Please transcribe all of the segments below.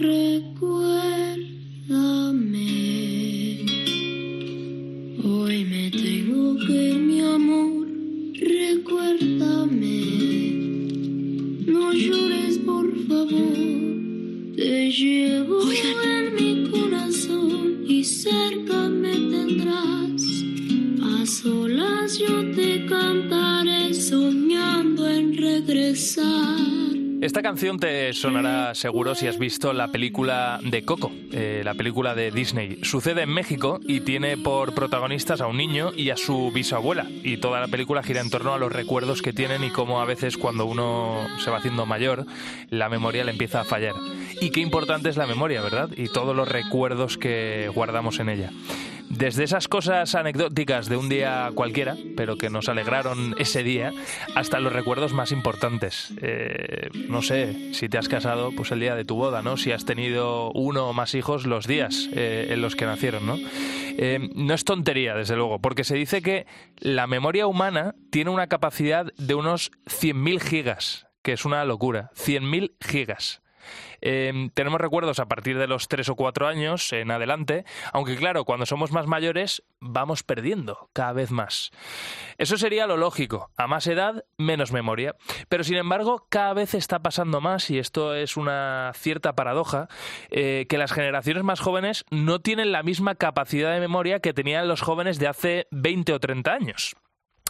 recuérdame. Esta canción te sonará seguro si has visto la película de Coco, eh, la película de Disney. Sucede en México y tiene por protagonistas a un niño y a su bisabuela. Y toda la película gira en torno a los recuerdos que tienen y cómo a veces cuando uno se va haciendo mayor, la memoria le empieza a fallar. Y qué importante es la memoria, ¿verdad? Y todos los recuerdos que guardamos en ella. Desde esas cosas anecdóticas de un día cualquiera, pero que nos alegraron ese día, hasta los recuerdos más importantes. Eh, no sé, si te has casado, pues el día de tu boda, ¿no? Si has tenido uno o más hijos, los días eh, en los que nacieron, ¿no? Eh, no es tontería, desde luego, porque se dice que la memoria humana tiene una capacidad de unos 100.000 gigas, que es una locura. 100.000 gigas. Eh, tenemos recuerdos a partir de los 3 o 4 años en adelante, aunque claro, cuando somos más mayores vamos perdiendo cada vez más. Eso sería lo lógico, a más edad, menos memoria. Pero sin embargo, cada vez está pasando más, y esto es una cierta paradoja, eh, que las generaciones más jóvenes no tienen la misma capacidad de memoria que tenían los jóvenes de hace 20 o 30 años.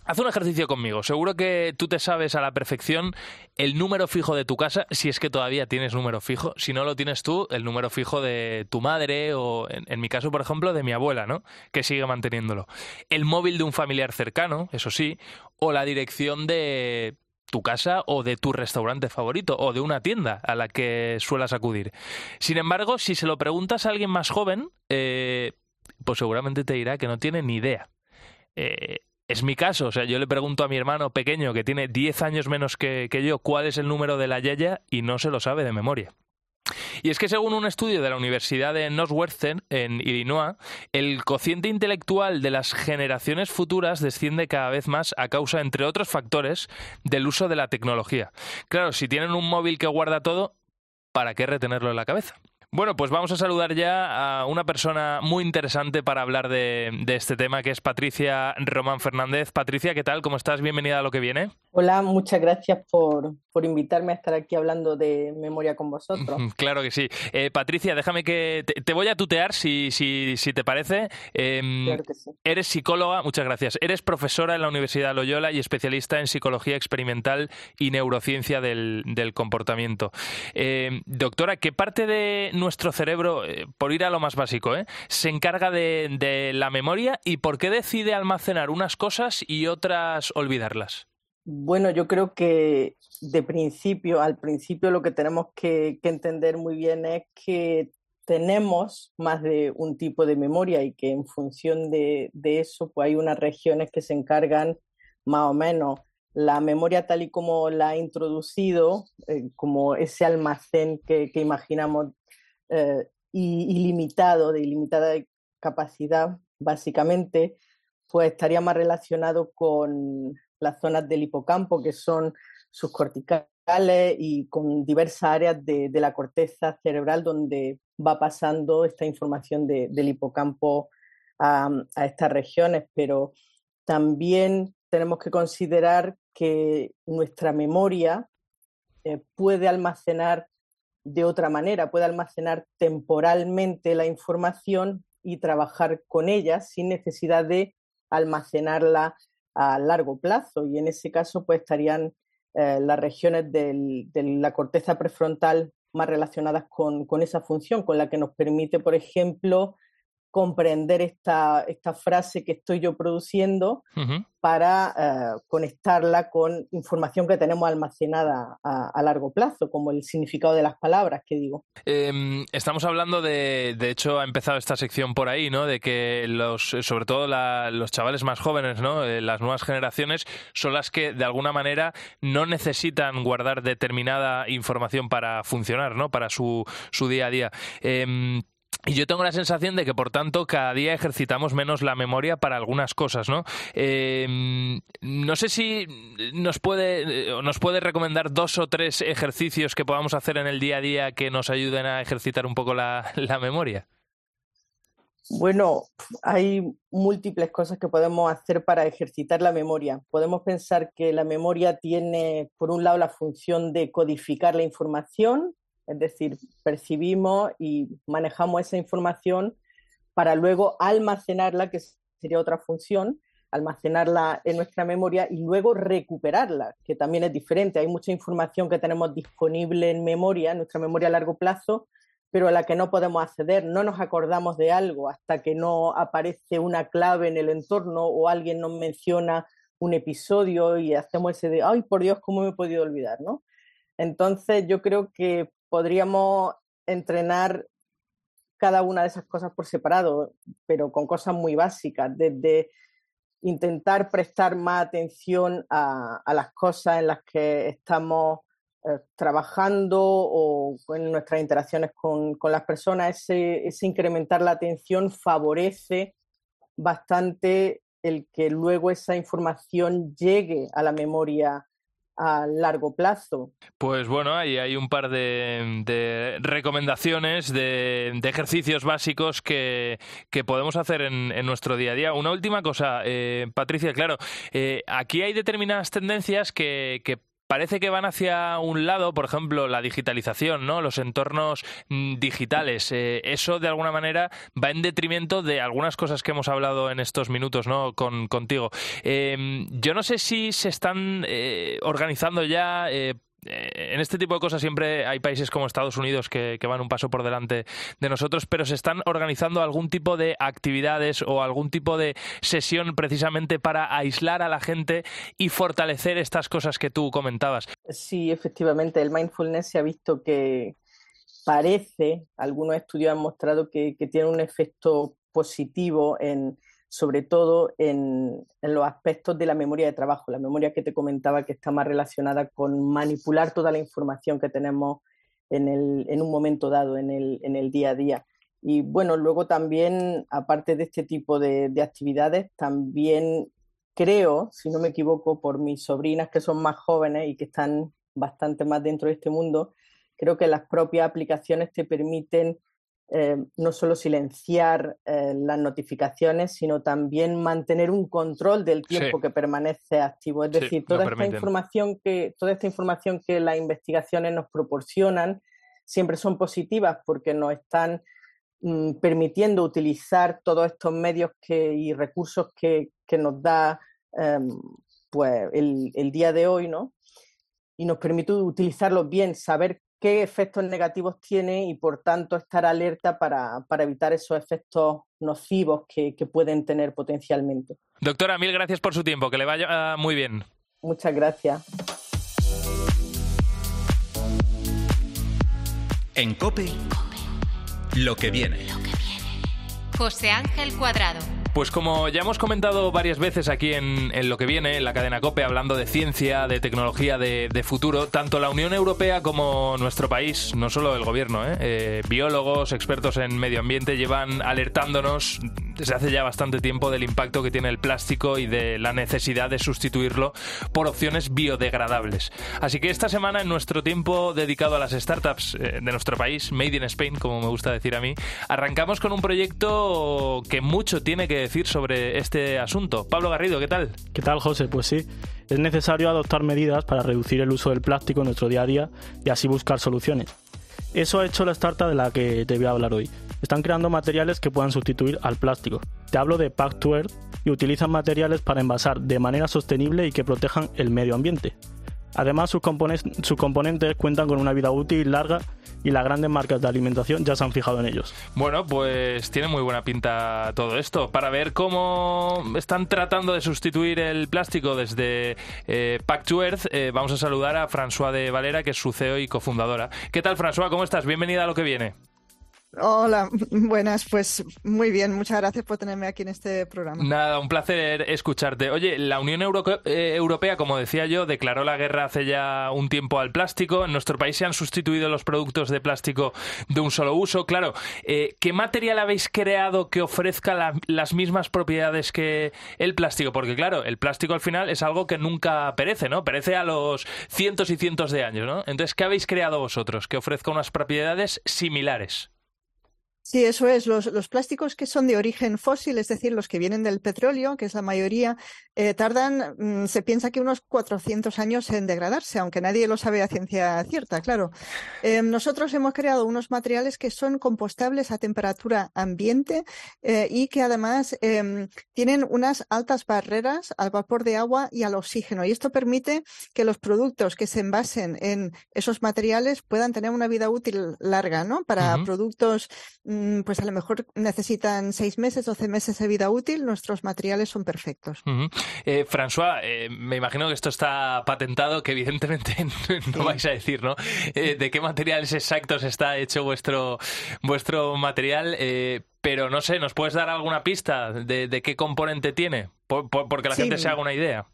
Haz un ejercicio conmigo. Seguro que tú te sabes a la perfección el número fijo de tu casa, si es que todavía tienes número fijo. Si no lo tienes tú, el número fijo de tu madre o, en, mi caso, por ejemplo, de mi abuela, ¿no? Que sigue manteniéndolo. El móvil de un familiar cercano, eso sí, o la dirección de tu casa o de tu restaurante favorito o de una tienda a la que suelas acudir. Sin embargo, si se lo preguntas a alguien más joven, eh, pues seguramente te dirá que no tiene ni idea. Eh, es mi caso, o sea, yo le pregunto a mi hermano pequeño que tiene 10 años menos que, que yo cuál es el número de la Yaya y no se lo sabe de memoria. Y es que según un estudio de la Universidad de Northwestern, en Illinois, el cociente intelectual de las generaciones futuras desciende cada vez más a causa, entre otros factores, del uso de la tecnología. Claro, si tienen un móvil que guarda todo, ¿para qué retenerlo en la cabeza? Bueno, pues vamos a saludar ya a una persona muy interesante para hablar de, este tema, que es Patricia Román Fernández. Patricia, ¿qué tal? ¿Cómo estás? Bienvenida a lo que viene. Hola, muchas gracias por, por invitarme a estar aquí hablando de memoria con vosotros. Claro que sí. Eh, Patricia, déjame que te, te, voy a tutear si, si, si te parece. Eh, claro que sí. Eres psicóloga, muchas gracias. Eres profesora en la Universidad Loyola y especialista en psicología experimental y neurociencia del, del comportamiento. Eh, doctora, ¿qué parte de nuestro cerebro, eh, por ir a lo más básico, ¿eh? se encarga de, de la memoria y por qué decide almacenar unas cosas y otras olvidarlas? Bueno, yo creo que de principio, al principio lo que tenemos que, entender muy bien es que tenemos más de un tipo de memoria y que en función de, eso, pues hay unas regiones que se encargan más o menos. La memoria tal y como la ha introducido, eh, como ese almacén que, que imaginamos eh, ilimitado, de ilimitada capacidad, básicamente, pues estaría más relacionado con las zonas del hipocampo, que son sus corticales y con diversas áreas de, de la corteza cerebral donde va pasando esta información de, del hipocampo a, a, estas regiones, pero también tenemos que considerar que nuestra memoria eh, puede almacenar de otra manera, puede almacenar temporalmente la información y trabajar con ella sin necesidad de almacenarla a largo plazo y en ese caso pues estarían eh, las regiones de la corteza prefrontal más relacionadas con, con, esa función, con la que nos permite, por ejemplo, comprender esta, esta frase que estoy yo produciendo uh -huh. para uh, conectarla con información que tenemos almacenada a, a, largo plazo, como el significado de las palabras que digo. Eh, estamos hablando de, de hecho, ha empezado esta sección por ahí, ¿no? De que los, sobre todo la, los chavales más jóvenes, ¿no? Eh, las nuevas generaciones son las que de alguna manera no necesitan guardar determinada información para funcionar, ¿no? Para su, su día a día. Eh, Y yo tengo la sensación de que, por tanto, cada día ejercitamos menos la memoria para algunas cosas, ¿no? Eh, no sé si nos puede, nos puede recomendar dos o tres ejercicios que podamos hacer en el día a día que nos ayuden a ejercitar un poco la, la memoria. Bueno, hay múltiples cosas que podemos hacer para ejercitar la memoria. Podemos pensar que la memoria tiene, por un lado, la función de codificar la información, es decir, percibimos y manejamos esa información para luego almacenarla, que sería otra función, almacenarla en nuestra memoria y luego recuperarla, que también es diferente. Hay mucha información que tenemos disponible en memoria, en nuestra memoria a largo plazo, pero a la que no podemos acceder. No nos acordamos de algo hasta que no aparece una clave en el entorno o alguien nos menciona un episodio y hacemos ese de, ay, por Dios, ¿cómo me he podido olvidar? ¿no? Entonces yo creo que podríamos entrenar cada una de esas cosas por separado, pero con cosas muy básicas, desde intentar prestar más atención a, las cosas en las que estamos eh, trabajando o en nuestras interacciones con, las personas, ese, ese, incrementar la atención favorece bastante el que luego esa información llegue a la memoria a largo plazo. Pues bueno, ahí hay un par de, recomendaciones, de, ejercicios básicos que, podemos hacer en, nuestro día a día. Una última cosa, eh, Patricia, claro, eh, aquí hay determinadas tendencias que, que parece que van hacia un lado, por ejemplo, la digitalización, ¿no? Los entornos mm, digitales. Eh, eso, de alguna manera, va en detrimento de algunas cosas que hemos hablado en estos minutos, ¿no? Con, contigo. Em, yo no sé si se están eh, organizando ya eh, en este tipo de cosas siempre hay países como Estados Unidos que, van un paso por delante de nosotros, pero se están organizando algún tipo de actividades o algún tipo de sesión precisamente para aislar a la gente y fortalecer estas cosas que tú comentabas. Sí, efectivamente, el mindfulness se ha visto que parece, algunos estudios han mostrado que tiene un efecto positivo en sobre todo en, los aspectos de la memoria de trabajo, la memoria que te comentaba que está más relacionada con manipular toda la información que tenemos en, un momento dado, en el, día a día. Y bueno, luego también, aparte de este tipo de, de actividades, también creo, si no me equivoco, por mis sobrinas que son más jóvenes y que están bastante más dentro de este mundo, creo que las propias aplicaciones te permiten eh, no solo silenciar eh, las notificaciones, sino también mantener un control del tiempo que permanece activo. Es decir, toda esta información que, toda esta información que las investigaciones nos proporcionan siempre son positivas porque nos están mm, permitiendo utilizar todos estos medios y recursos que, nos da em, pues, el, el, día de hoy, ¿no? Y nos permite utilizarlos bien, saber qué efectos negativos tiene y por tanto estar alerta para, evitar esos efectos nocivos que, pueden tener potencialmente. Doctora, mil gracias por su tiempo, que le vaya muy bien. Muchas gracias. En COPE, lo que viene. Lo que viene. José Ángel Cuadrado. Pues como ya hemos comentado varias veces aquí en, lo que viene, en la cadena COPE, hablando de ciencia, de tecnología, de, futuro, tanto la Unión Europea como nuestro país, no solo el gobierno, ¿eh? Eh, biólogos, expertos en medio ambiente llevan alertándonos desde hace ya bastante tiempo del impacto que tiene el plástico y de la necesidad de sustituirlo por opciones biodegradables. Así que esta semana, en nuestro tiempo dedicado a las startups eh, de nuestro país, Made in Spain, como me gusta decir a mí, arrancamos con un proyecto que mucho tiene que decir sobre este asunto. Pablo Garrido, ¿qué tal? ¿Qué tal, José? Pues sí, es necesario adoptar medidas para reducir el uso del plástico en nuestro día a día y así buscar soluciones. Eso ha hecho la startup de la que te voy a hablar hoy. Están creando materiales que puedan sustituir al plástico. Te hablo de Pack to Earth y utilizan materiales para envasar de manera sostenible y que protejan el medio ambiente. Además, sus, componentes cuentan con una vida útil larga y las grandes marcas de alimentación ya se han fijado en ellos. Bueno, pues tiene muy buena pinta todo esto. Para ver cómo están tratando de sustituir el plástico desde eh, Pack to Earth, eh, vamos a saludar a François de Valera, que es su CEO y cofundadora. ¿Qué tal, François? ¿Cómo estás? Bienvenida a lo que viene. Hola, buenas, pues muy bien, muchas gracias por tenerme aquí en este programa. Nada, un placer escucharte. Oye, la Unión eh, Europea, como decía yo, declaró la guerra hace ya un tiempo al plástico. En nuestro país se han sustituido los productos de plástico de un solo uso. Claro, eh, ¿qué material habéis creado que ofrezca las mismas propiedades que el plástico? Porque claro, el plástico al final es algo que nunca perece, ¿no? Perece a los cientos y cientos de años, ¿no? Entonces, ¿qué habéis creado vosotros que ofrezca unas propiedades similares? Sí, eso es. Los, los, plásticos que son de origen fósil, es decir, los que vienen del petróleo, que es la mayoría, eh, tardan, mm, se piensa que unos 400 años en degradarse, aunque nadie lo sabe a ciencia cierta, claro. Eh, nosotros hemos creado unos materiales que son compostables a temperatura ambiente eh, y que además em, tienen unas altas barreras al vapor de agua y al oxígeno. Y esto permite que los productos que se envasen en esos materiales puedan tener una vida útil larga, ¿no? Para productos pues a lo mejor necesitan seis meses, doce meses de vida útil, nuestros materiales son perfectos. Eh, François, eh, me imagino que esto está patentado, que evidentemente no vais a decir, ¿no? Eh, ¿De qué materiales exactos está hecho vuestro, vuestro material? pero no sé, ¿nos puedes dar alguna pista de, qué componente tiene? porque la gente se haga una idea.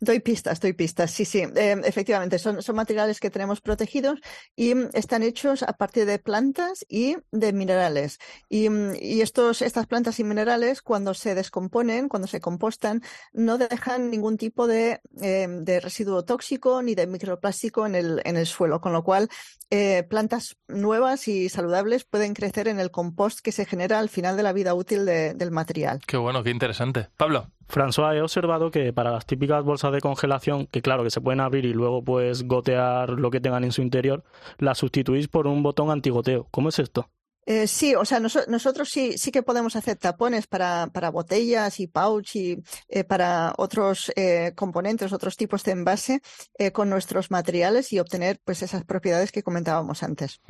Doy pistas, doy pistas, sí, sí, eh, efectivamente, son, son materiales que tenemos protegidos y están hechos a partir de plantas y de minerales. Y, y, estos, estas plantas y minerales, cuando se descomponen, cuando se compostan, no dejan ningún tipo de, eh, de residuo tóxico ni de microplástico en el, en el suelo, con lo cual eh, plantas nuevas y saludables pueden crecer en el compost que se genera al final de la vida útil del material. Qué bueno, qué interesante. Pablo. François, he observado que para las típicas bolsas de congelación, que claro, que se pueden abrir y luego pues gotear lo que tengan en su interior, las sustituís por un botón antigoteo. ¿Cómo es esto? Eh, sí, o sea, nosotros sí, sí que podemos hacer tapones para, para botellas y pouch y eh, para otros eh, componentes, otros tipos de envase con nuestros materiales y obtener pues esas propiedades que comentábamos antes.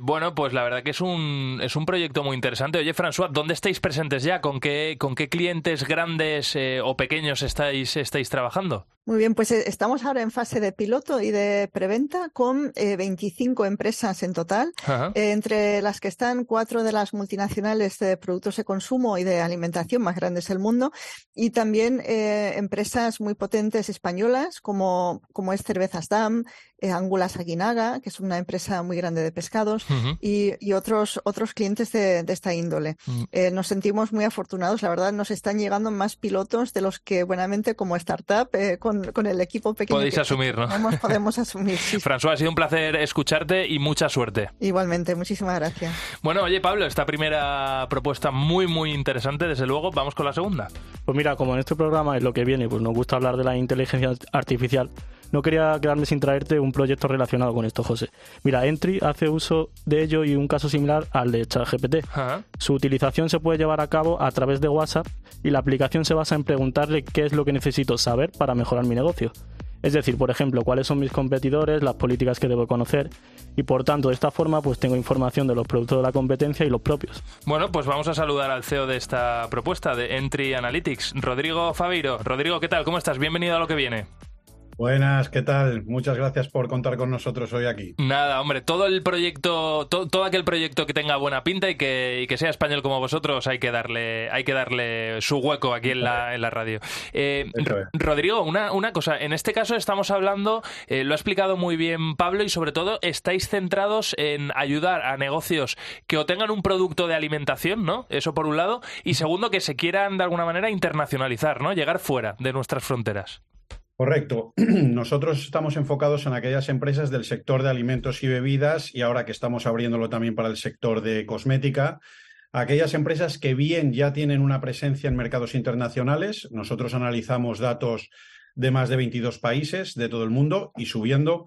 bueno, pues la verdad que es un, es un proyecto muy interesante. Oye, François, ¿dónde estáis presentes ya? ¿Con qué, con qué clientes grandes o pequeños estáis, estáis trabajando? Muy bien, pues estamos ahora en fase de piloto y de preventa con 25 empresas en total, entre entre las que están cuatro de las multinacionales de productos de consumo y de alimentación más grandes del mundo y también eh, empresas muy potentes españolas como, como es Cervezas Dam, eh, Angulas Aguinaga, que es una empresa muy grande de pescados, y, otros, otros clientes de, esta índole. Mm. Eh, nos sentimos muy afortunados, la verdad, nos están llegando más pilotos de los que buenamente como startup, eh, con, con, el equipo pequeño. Podéis asumir, ¿no? podemos asumir. François, ha sido un placer escucharte y mucha suerte. Igualmente, muchísimas gracias. Bueno, oye Pablo, esta primera propuesta muy, muy interesante, desde luego, vamos con la segunda. Pues mira, como en este programa es lo que viene, pues nos gusta hablar de la inteligencia artificial no quería quedarme sin traerte un proyecto relacionado con esto, José. Mira, Entry hace uso de ello y un caso similar al de ChatGPT. Su utilización se puede llevar a cabo a través de WhatsApp y la aplicación se basa en preguntarle qué es lo que necesito saber para mejorar mi negocio. Es decir, por ejemplo, cuáles son mis competidores, las políticas que debo conocer y por tanto de esta forma pues tengo información de los productos de la competencia y los propios. Bueno, pues vamos a saludar al CEO de esta propuesta de Entry Analytics, Rodrigo Faviro. Rodrigo, ¿qué tal? ¿Cómo estás? Bienvenido a lo que viene. Buenas, ¿qué tal? Muchas gracias por contar con nosotros hoy aquí. Nada, hombre, todo el proyecto, todo aquel proyecto que tenga buena pinta y que, que, sea español como vosotros, hay que darle, hay que darle su hueco aquí en la, en la radio. Eh, Rodrigo, una, una cosa, en este caso estamos hablando, eh, lo ha explicado muy bien Pablo, y sobre todo estáis centrados en ayudar a negocios que o tengan un producto de alimentación, ¿no? Eso por un lado, y segundo, que se quieran de alguna manera internacionalizar, ¿no? Llegar fuera de nuestras fronteras. Correcto. Nosotros estamos enfocados en aquellas empresas del sector de alimentos y bebidas y ahora que estamos abriéndolo también para el sector de cosmética, aquellas empresas que bien ya tienen una presencia en mercados internacionales. Nosotros analizamos datos de más de 22 países de todo el mundo y subiendo.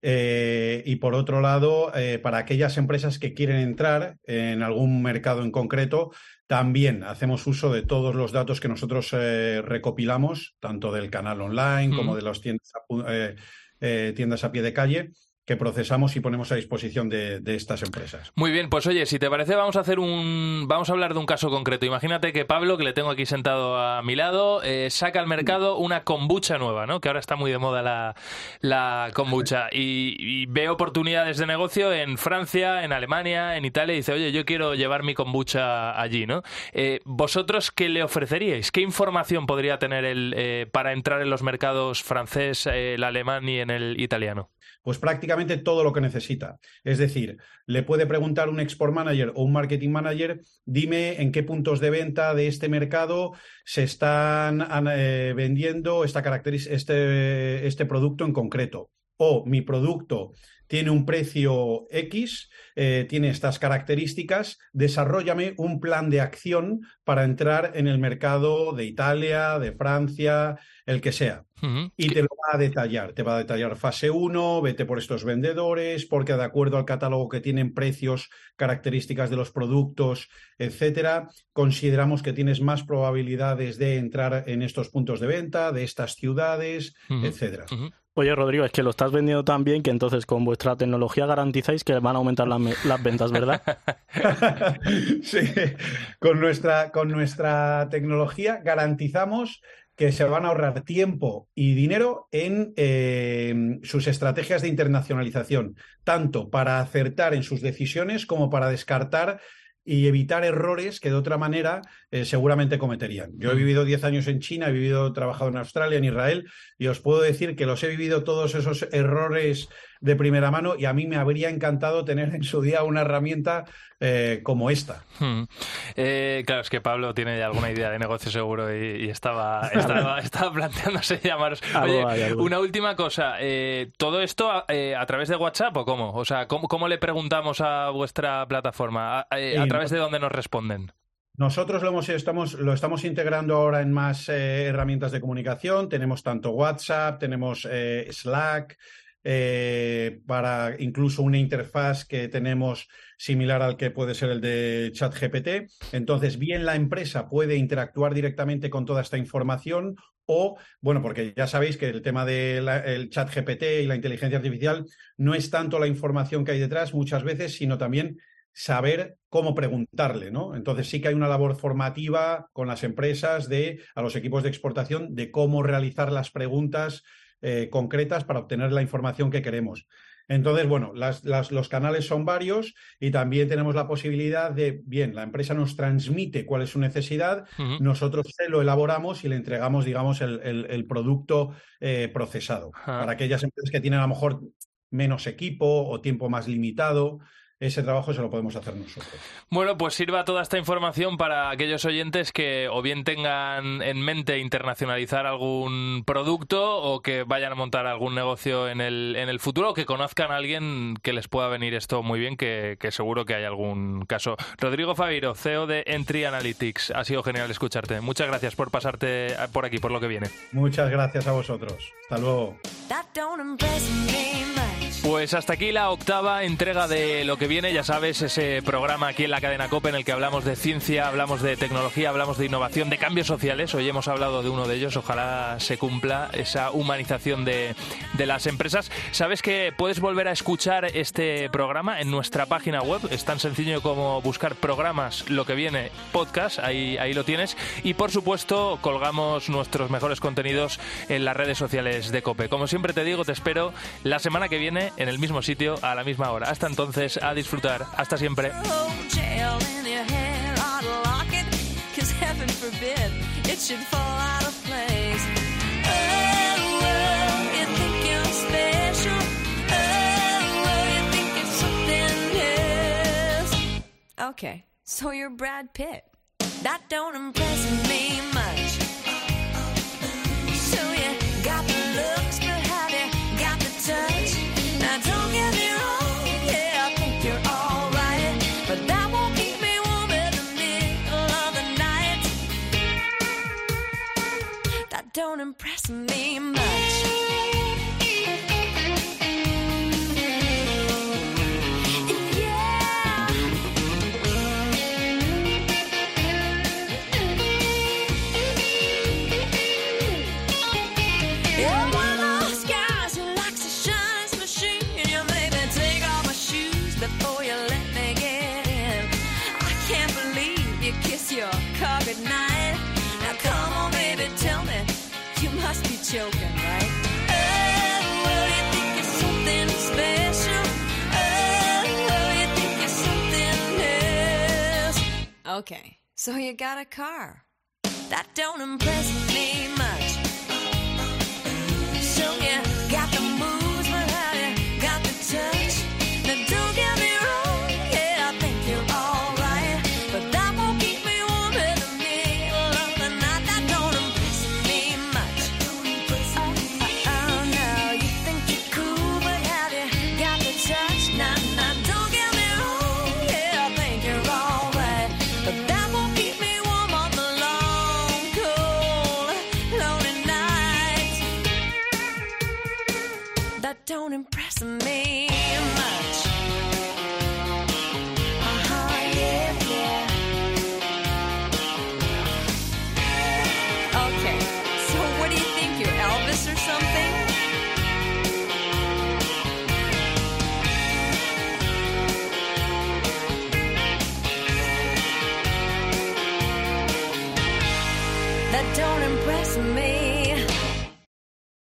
Eh, y por otro lado, eh, para aquellas empresas que quieren entrar en algún mercado en concreto, también hacemos uso de todos los datos que nosotros eh, recopilamos, tanto del canal online como de las tiendas a, tiendas a pie de calle, que procesamos y ponemos a disposición de, estas empresas. Muy bien, pues oye, si te parece, vamos a hacer un, vamos a hablar de un caso concreto. Imagínate que Pablo, que le tengo aquí sentado a mi lado, eh, saca al mercado una kombucha nueva, ¿no? Que ahora está muy de moda la, kombucha y, ve oportunidades de negocio en Francia, en Alemania, en Italia y dice, oye, yo quiero llevar mi kombucha allí, ¿no? Eh, ¿Vosotros qué le ofreceríais? ¿Qué información podría tener él eh, para entrar en los mercados francés, el alemán y en el italiano? Pues prácticamente todo lo que necesita. Es decir, le puede preguntar un export manager o un marketing manager, dime en qué puntos de venta de este mercado se están eh, vendiendo esta este, este producto en concreto. O mi producto tiene un precio X, eh, tiene estas características, desarrollame un plan de acción para entrar en el mercado de Italia, de Francia, el que sea. Y te lo va a detallar. Te va a detallar fase 1, vete por estos vendedores, porque de acuerdo al catálogo que tienen precios, características de los productos, etcétera, consideramos que tienes más probabilidades de entrar en estos puntos de venta, de estas ciudades, etcétera. Oye, Rodrigo, es que lo estás vendiendo tan bien que entonces con vuestra tecnología garantizáis que van a aumentar las, ventas, ¿verdad? sí, con nuestra, con nuestra tecnología garantizamos que se van a ahorrar tiempo y dinero en eh, sus estrategias de internacionalización, tanto para acertar en sus decisiones como para descartar y evitar errores que de otra manera eh, seguramente cometerían. Yo he mm. vivido 10 años en China, he vivido, trabajado en Australia, en Israel, y os puedo decir que los he vivido todos esos errores de primera mano y a mí me habría encantado tener en su día una herramienta eh, como esta. Hmm. Eh, claro, es que Pablo tiene ya alguna idea de negocio seguro y, estaba, estaba, planteándose llamaros. Oye, una última cosa. Eh, ¿Todo esto a, través de WhatsApp o cómo? O sea, ¿cómo, le preguntamos a vuestra plataforma? ¿A, través de dónde nos responden? Nosotros lo, hemos, estamos, lo estamos integrando ahora en más herramientas de comunicación. Tenemos tanto WhatsApp, tenemos Slack, eh, para incluso una interfaz que tenemos similar al que puede ser el de ChatGPT. Entonces, bien la empresa puede interactuar directamente con toda esta información o, bueno, porque ya sabéis que el tema del chat GPT y la inteligencia artificial no es tanto la información que hay detrás muchas veces, sino también saber cómo preguntarle, ¿no? Entonces sí que hay una labor formativa con las empresas de a los equipos de exportación de cómo realizar las preguntas eh, concretas para obtener la información que queremos. Entonces, bueno, los canales son varios y también tenemos la posibilidad de, bien, la empresa nos transmite cuál es su necesidad, nosotros se lo elaboramos y le entregamos, digamos, el, producto eh, procesado. Para aquellas empresas que tienen a lo mejor menos equipo o tiempo más limitado, ese trabajo se lo podemos hacer nosotros. Bueno, pues sirva toda esta información para aquellos oyentes que o bien tengan en mente internacionalizar algún producto o que vayan a montar algún negocio en el, en el futuro o que conozcan a alguien que les pueda venir esto muy bien, que, seguro que hay algún caso. Rodrigo Faviro, CEO de Entry Analytics, ha sido genial escucharte. Muchas gracias por pasarte por aquí, por lo que viene. Muchas gracias a vosotros. Hasta luego. Pues hasta aquí la octava entrega de lo que viene, ya sabes, ese programa aquí en la cadena COPE en el que hablamos de ciencia, hablamos de tecnología, hablamos de innovación, de cambios sociales. Hoy hemos hablado de uno de ellos, ojalá se cumpla esa humanización de, las empresas. Sabes que puedes volver a escuchar este programa en nuestra página web, es tan sencillo como buscar programas, lo que viene, podcast, ahí, ahí lo tienes. Y por supuesto, colgamos nuestros mejores contenidos en las redes sociales de COPE. Como siempre te digo, te espero la semana que viene en el mismo sitio a la misma hora. Hasta entonces, a disfrutar. Hasta siempre. Okay, so you're Brad Pitt. That don't impress me much. So you got the looks, That don't impress me choking, right? Okay, so you got a car. That don't impress me much.